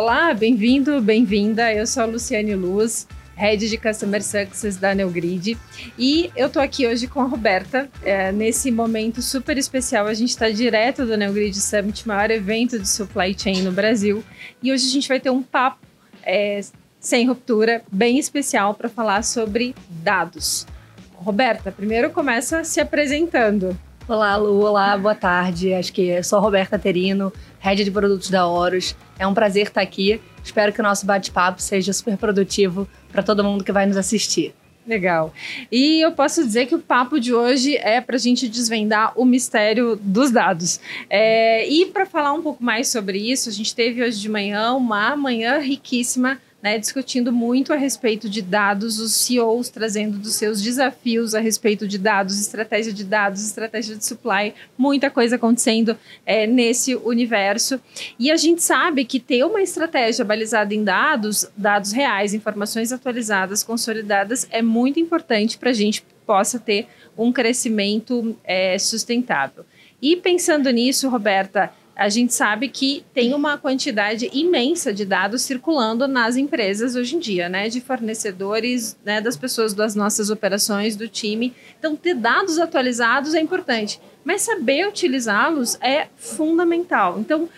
Olá, bem-vindo, bem-vinda. Eu sou a Luciane Luz, Head de Customer Success da Neogrid. E eu tô aqui hoje com a Roberta, é, nesse momento super especial. A gente está direto do Neogrid Summit, maior evento de supply chain no Brasil. E hoje a gente vai ter um papo é, sem ruptura, bem especial para falar sobre dados. Roberta, primeiro começa se apresentando. Olá, Lu. Olá, boa tarde. Acho que sou a Roberta Terino, head de produtos da Horus. É um prazer estar aqui. Espero que o nosso bate-papo seja super produtivo para todo mundo que vai nos assistir. Legal. E eu posso dizer que o papo de hoje é para a gente desvendar o mistério dos dados. É, e para falar um pouco mais sobre isso, a gente teve hoje de manhã uma manhã riquíssima né, discutindo muito a respeito de dados, os CEOs trazendo dos seus desafios a respeito de dados, estratégia de dados, estratégia de supply, muita coisa acontecendo é, nesse universo. E a gente sabe que ter uma estratégia balizada em dados, dados reais, informações atualizadas, consolidadas, é muito importante para a gente possa ter um crescimento é, sustentável. E pensando nisso, Roberta, a gente sabe que tem uma quantidade imensa de dados circulando nas empresas hoje em dia, né? De fornecedores, né? Das pessoas das nossas operações, do time. Então, ter dados atualizados é importante, mas saber utilizá-los é fundamental. Então,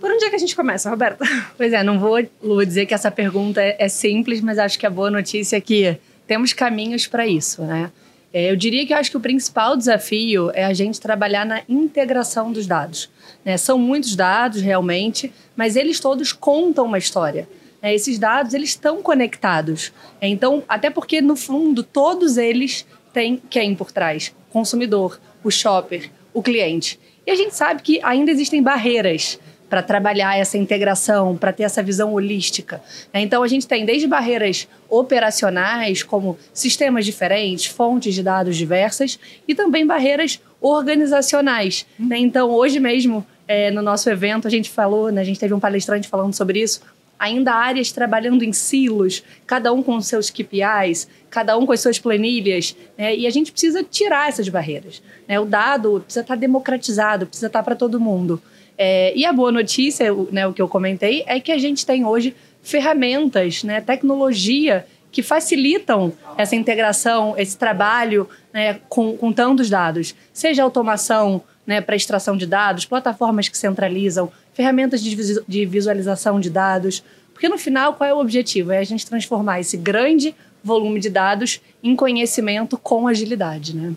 por onde é que a gente começa, Roberta? Pois é, não vou, Lu, dizer que essa pergunta é simples, mas acho que a boa notícia é que temos caminhos para isso, né? É, eu diria que eu acho que o principal desafio é a gente trabalhar na integração dos dados. Né? São muitos dados, realmente, mas eles todos contam uma história. Né? Esses dados, eles estão conectados. Então, até porque, no fundo, todos eles têm quem por trás? O consumidor, o shopper, o cliente. E a gente sabe que ainda existem barreiras para trabalhar essa integração, para ter essa visão holística. Né? Então, a gente tem desde barreiras operacionais, como sistemas diferentes, fontes de dados diversas, e também barreiras organizacionais. Né? Então, hoje mesmo, é, no nosso evento, a gente falou, né, a gente teve um palestrante falando sobre isso, ainda áreas trabalhando em silos, cada um com os seus KPIs, cada um com as suas planilhas, né? e a gente precisa tirar essas barreiras. Né? O dado precisa estar democratizado, precisa estar para todo mundo. É, e a boa notícia, né, o que eu comentei, é que a gente tem hoje ferramentas, né, tecnologia que facilitam essa integração, esse trabalho né, com, com tantos dados. Seja automação né, para extração de dados, plataformas que centralizam, ferramentas de, visualização de dados. Porque no final, qual é o objetivo? É a gente transformar esse grande volume de dados em conhecimento com agilidade. Né?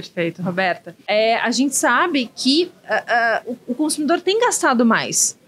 Perfeito, Roberta. É, a gente sabe que uh, uh, o, consumidor tem gastado mais.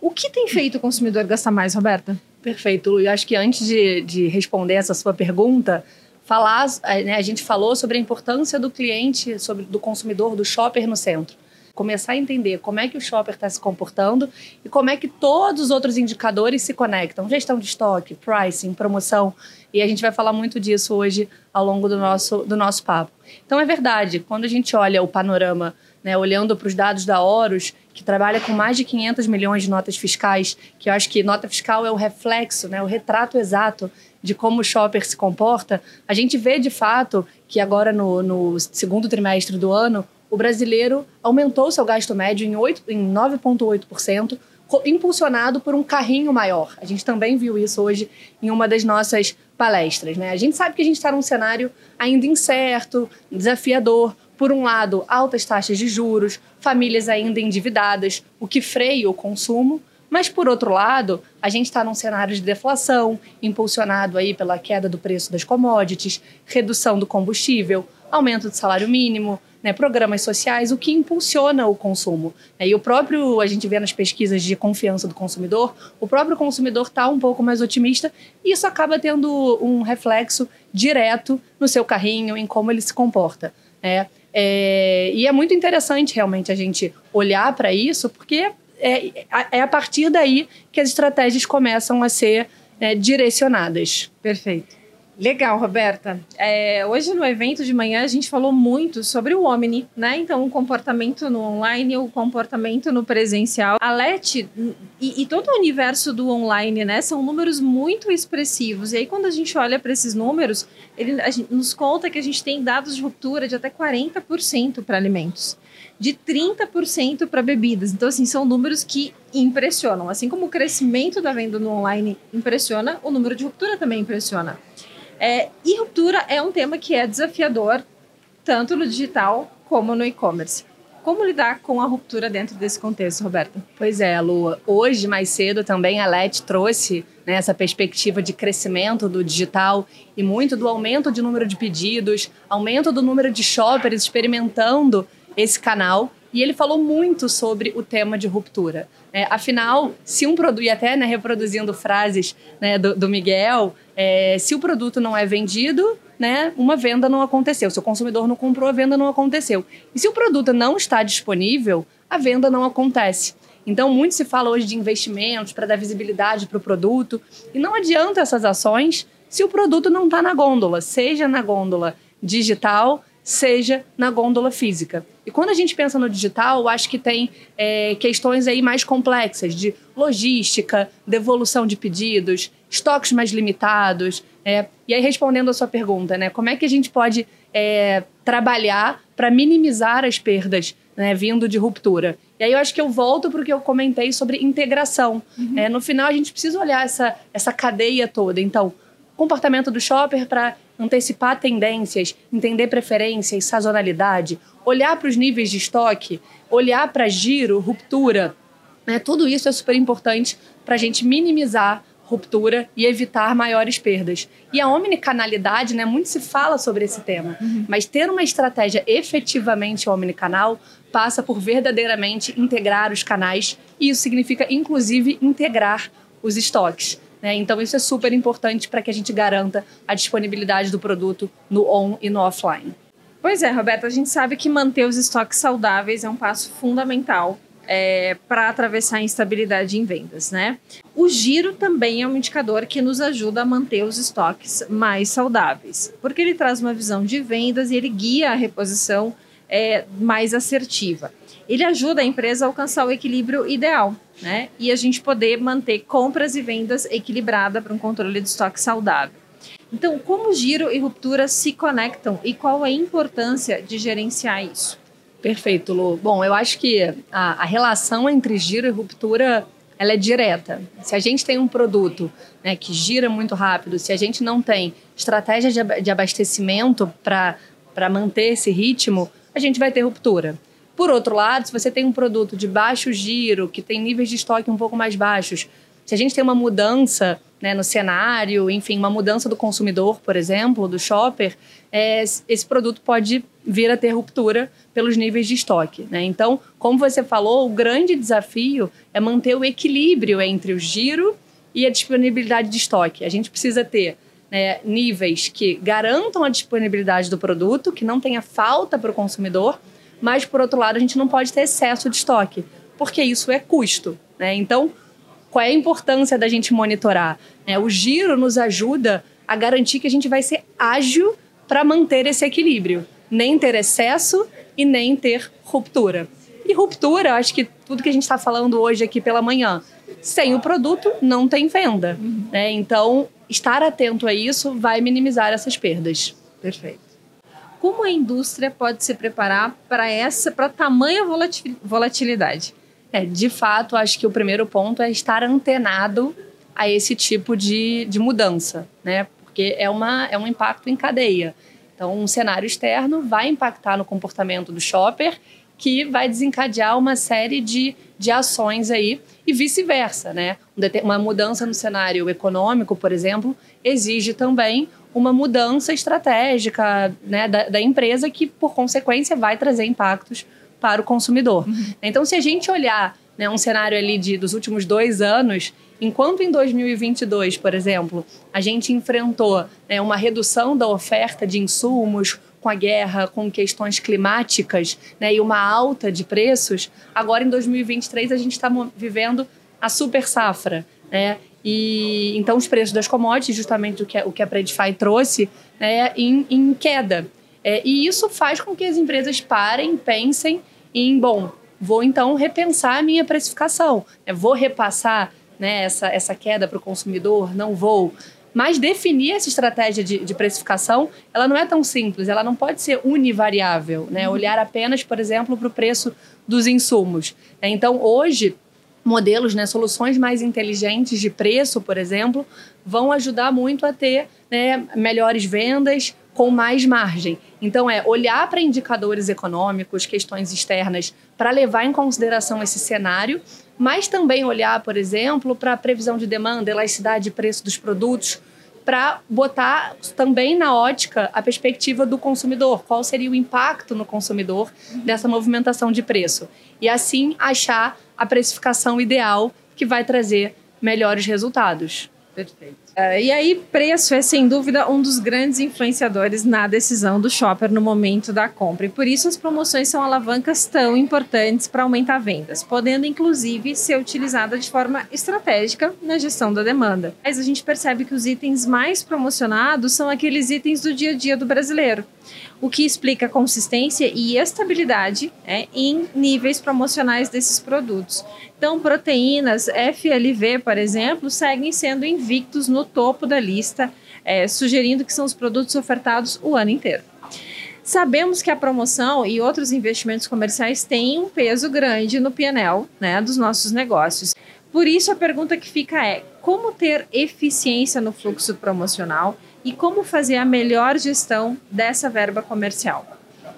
O que tem feito o consumidor gastar mais, Roberta? Perfeito. Eu acho que antes de, de responder essa sua pergunta, falar, né, a gente falou sobre a importância do cliente, sobre do consumidor, do shopper no centro começar a entender como é que o shopper está se comportando e como é que todos os outros indicadores se conectam. Gestão de estoque, pricing, promoção. E a gente vai falar muito disso hoje ao longo do nosso, do nosso papo. Então é verdade, quando a gente olha o panorama, né, olhando para os dados da Horus, que trabalha com mais de 500 milhões de notas fiscais, que eu acho que nota fiscal é o reflexo, né, o retrato exato de como o shopper se comporta, a gente vê de fato que agora no, no segundo trimestre do ano, o brasileiro aumentou seu gasto médio em, em 9,8%, impulsionado por um carrinho maior. A gente também viu isso hoje em uma das nossas palestras. Né? A gente sabe que a gente está num cenário ainda incerto, desafiador. Por um lado, altas taxas de juros, famílias ainda endividadas, o que freia o consumo. Mas, por outro lado, a gente está num cenário de deflação, impulsionado aí pela queda do preço das commodities, redução do combustível, aumento do salário mínimo, né, programas sociais, o que impulsiona o consumo. E o próprio, a gente vê nas pesquisas de confiança do consumidor, o próprio consumidor está um pouco mais otimista e isso acaba tendo um reflexo direto no seu carrinho, em como ele se comporta. Né? É, e é muito interessante realmente a gente olhar para isso, porque é, é a partir daí que as estratégias começam a ser é, direcionadas. Perfeito. Legal, Roberta. É, hoje no evento de manhã a gente falou muito sobre o Omni, né? Então, o comportamento no online, o comportamento no presencial. A LET e, e todo o universo do online, né? São números muito expressivos. E aí, quando a gente olha para esses números, ele gente, nos conta que a gente tem dados de ruptura de até 40% para alimentos. de 30% para bebidas. Então, assim, são números que impressionam. Assim como o crescimento da venda no online impressiona, o número de ruptura também impressiona. É, e ruptura é um tema que é desafiador, tanto no digital como no e-commerce. Como lidar com a ruptura dentro desse contexto, Roberta? Pois é, Lua. Hoje, mais cedo, também a LET trouxe né, essa perspectiva de crescimento do digital e muito do aumento de número de pedidos, aumento do número de shoppers experimentando esse canal. E ele falou muito sobre o tema de ruptura. É, afinal, se um produto, e até né, reproduzindo frases né, do, do Miguel, é, se o produto não é vendido, né, uma venda não aconteceu. Se o consumidor não comprou, a venda não aconteceu. E se o produto não está disponível, a venda não acontece. Então, muito se fala hoje de investimentos para dar visibilidade para o produto. E não adianta essas ações se o produto não está na gôndola, seja na gôndola digital, seja na gôndola física. E quando a gente pensa no digital, eu acho que tem é, questões aí mais complexas de logística, devolução de pedidos, estoques mais limitados. É, e aí, respondendo a sua pergunta, né, como é que a gente pode é, trabalhar para minimizar as perdas né, vindo de ruptura? E aí eu acho que eu volto para o que eu comentei sobre integração. Uhum. É, no final, a gente precisa olhar essa, essa cadeia toda. Então, comportamento do shopper para antecipar tendências, entender preferências, sazonalidade, olhar para os níveis de estoque, olhar para giro, ruptura. Né? Tudo isso é super importante para a gente minimizar ruptura e evitar maiores perdas. E a omnicanalidade, né, muito se fala sobre esse tema, uhum. mas ter uma estratégia efetivamente omnicanal passa por verdadeiramente integrar os canais e isso significa inclusive integrar os estoques. Né? Então, isso é super importante para que a gente garanta a disponibilidade do produto no on e no offline. Pois é, Roberta, a gente sabe que manter os estoques saudáveis é um passo fundamental é, para atravessar a instabilidade em vendas, né? O giro também é um indicador que nos ajuda a manter os estoques mais saudáveis, porque ele traz uma visão de vendas e ele guia a reposição é, mais assertiva ele ajuda a empresa a alcançar o equilíbrio ideal, né? E a gente poder manter compras e vendas equilibrada para um controle de estoque saudável. Então, como giro e ruptura se conectam e qual a importância de gerenciar isso? Perfeito, Lu. Bom, eu acho que a, a relação entre giro e ruptura ela é direta. Se a gente tem um produto né, que gira muito rápido, se a gente não tem estratégia de, de abastecimento para manter esse ritmo, a gente vai ter ruptura. Por outro lado, se você tem um produto de baixo giro, que tem níveis de estoque um pouco mais baixos, se a gente tem uma mudança né, no cenário, enfim, uma mudança do consumidor, por exemplo, do shopper, é, esse produto pode vir a ter ruptura pelos níveis de estoque. Né? Então, como você falou, o grande desafio é manter o equilíbrio entre o giro e a disponibilidade de estoque. A gente precisa ter né, níveis que garantam a disponibilidade do produto, que não tenha falta para o consumidor, mas por outro lado a gente não pode ter excesso de estoque, porque isso é custo. Né? Então, qual é a importância da gente monitorar? É, o giro nos ajuda a garantir que a gente vai ser ágil para manter esse equilíbrio, nem ter excesso e nem ter ruptura. E ruptura, acho que tudo que a gente está falando hoje aqui pela manhã, sem o produto não tem venda. Uhum. Né? Então, estar atento a isso vai minimizar essas perdas. Perfeito como a indústria pode se preparar para essa, para tamanha volatilidade? É, de fato, acho que o primeiro ponto é estar antenado a esse tipo de, de mudança, né? Porque é, uma, é um impacto em cadeia. Então, um cenário externo vai impactar no comportamento do shopper, que vai desencadear uma série de, de ações aí e vice-versa, né? Uma mudança no cenário econômico, por exemplo, exige também uma mudança estratégica né, da, da, empresa que, por consequência, vai trazer impactos para o consumidor. Uhum. Então, se a gente olhar né, um cenário ali de, dos últimos dois anos, enquanto em 2022, por exemplo, a gente enfrentou né, uma redução da oferta de insumos com a guerra, com questões climáticas né, e uma alta de preços, agora em 2023 a gente está vivendo a super safra. Né? E então os preços das commodities, justamente o que, o que a Predify trouxe, né, em, em queda. É, e isso faz com que as empresas parem, pensem em, bom, vou então repensar a minha precificação, né, vou repassar né, essa, essa queda para o consumidor, não vou. Mas definir essa estratégia de, de, precificação, ela não é tão simples, ela não pode ser univariável, né? Uhum. Olhar apenas, por exemplo, para o preço dos insumos. Então, hoje, modelos, né, soluções mais inteligentes de preço, por exemplo, vão ajudar muito a ter né, melhores vendas com mais margem. Então, é olhar para indicadores econômicos, questões externas, para levar em consideração esse cenário, mas também olhar, por exemplo, para a previsão de demanda, elasticidade de preço dos produtos, para botar também na ótica a perspectiva do consumidor, qual seria o impacto no consumidor dessa movimentação de preço. E assim achar a precificação ideal que vai trazer melhores resultados. Perfeito. Uh, e aí, preço é sem dúvida um dos grandes influenciadores na decisão do shopper no momento da compra. E por isso as promoções são alavancas tão importantes para aumentar vendas, podendo inclusive ser utilizada de forma estratégica na gestão da demanda. Mas a gente percebe que os itens mais promocionados são aqueles itens do dia a dia do brasileiro o que explica consistência e estabilidade é, em níveis promocionais desses produtos. Então, proteínas FLV, por exemplo, seguem sendo invictos no topo da lista, é, sugerindo que são os produtos ofertados o ano inteiro. Sabemos que a promoção e outros investimentos comerciais têm um peso grande no PNL né, dos nossos negócios. Por isso, a pergunta que fica é: como ter eficiência no fluxo promocional e como fazer a melhor gestão dessa verba comercial.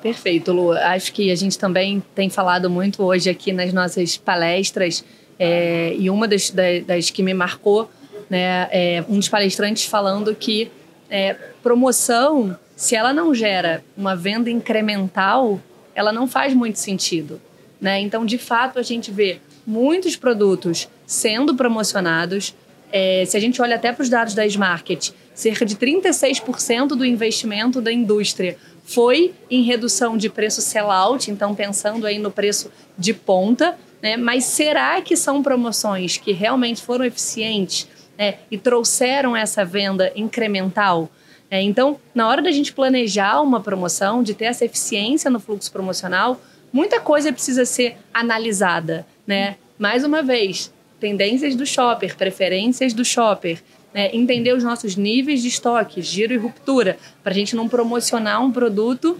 Perfeito, Lu. Acho que a gente também tem falado muito hoje aqui nas nossas palestras, é, e uma das, das, que me marcou, né, é um dos palestrantes falando que é, promoção, se ela não gera uma venda incremental, ela não faz muito sentido. Né? Então, de fato, a gente vê muitos produtos sendo promocionados. É, se a gente olha até para os dados da Smarket, cerca de 36% do investimento da indústria foi em redução de preço sell-out, então pensando aí no preço de ponta, né? Mas será que são promoções que realmente foram eficientes né? e trouxeram essa venda incremental? É, então, na hora da gente planejar uma promoção, de ter essa eficiência no fluxo promocional, muita coisa precisa ser analisada, né? Mais uma vez, tendências do shopper, preferências do shopper, né, entender os nossos níveis de estoque, giro e ruptura, para a gente não promocionar um produto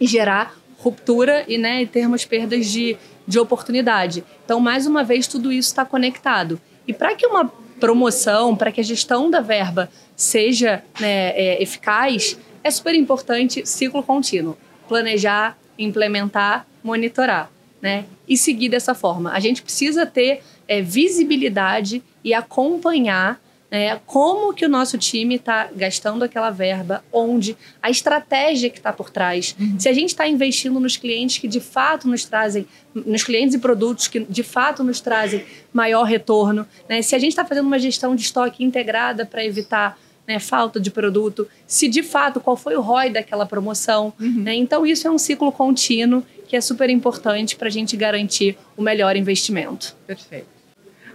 e gerar ruptura e, né, e termos perdas de, de oportunidade. Então, mais uma vez, tudo isso está conectado. E para que uma promoção, para que a gestão da verba seja né, é, eficaz, é super importante ciclo contínuo. Planejar, implementar, monitorar. Né? E seguir dessa forma. A gente precisa ter é, visibilidade e acompanhar é, como que o nosso time está gastando aquela verba, onde, a estratégia que está por trás. Uhum. Se a gente está investindo nos clientes que de fato nos trazem, nos clientes e produtos que de fato nos trazem maior retorno, né? se a gente está fazendo uma gestão de estoque integrada para evitar né, falta de produto, se de fato qual foi o ROI daquela promoção. Uhum. Né? Então, isso é um ciclo contínuo que é super importante para a gente garantir o melhor investimento. Perfeito.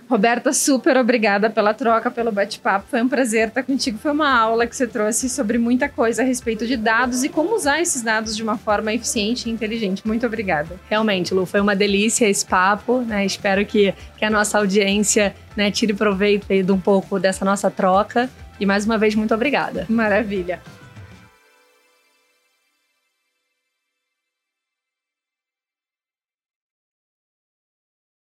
Roberta, super obrigada pela troca, pelo bate-papo. Foi um prazer estar contigo. Foi uma aula que você trouxe sobre muita coisa a respeito de dados e como usar esses dados de uma forma eficiente e inteligente. Muito obrigada. Realmente, Lu, foi uma delícia esse papo. Né? Espero que, que a nossa audiência né, tire proveito de um pouco dessa nossa troca. E mais uma vez, muito obrigada. Maravilha.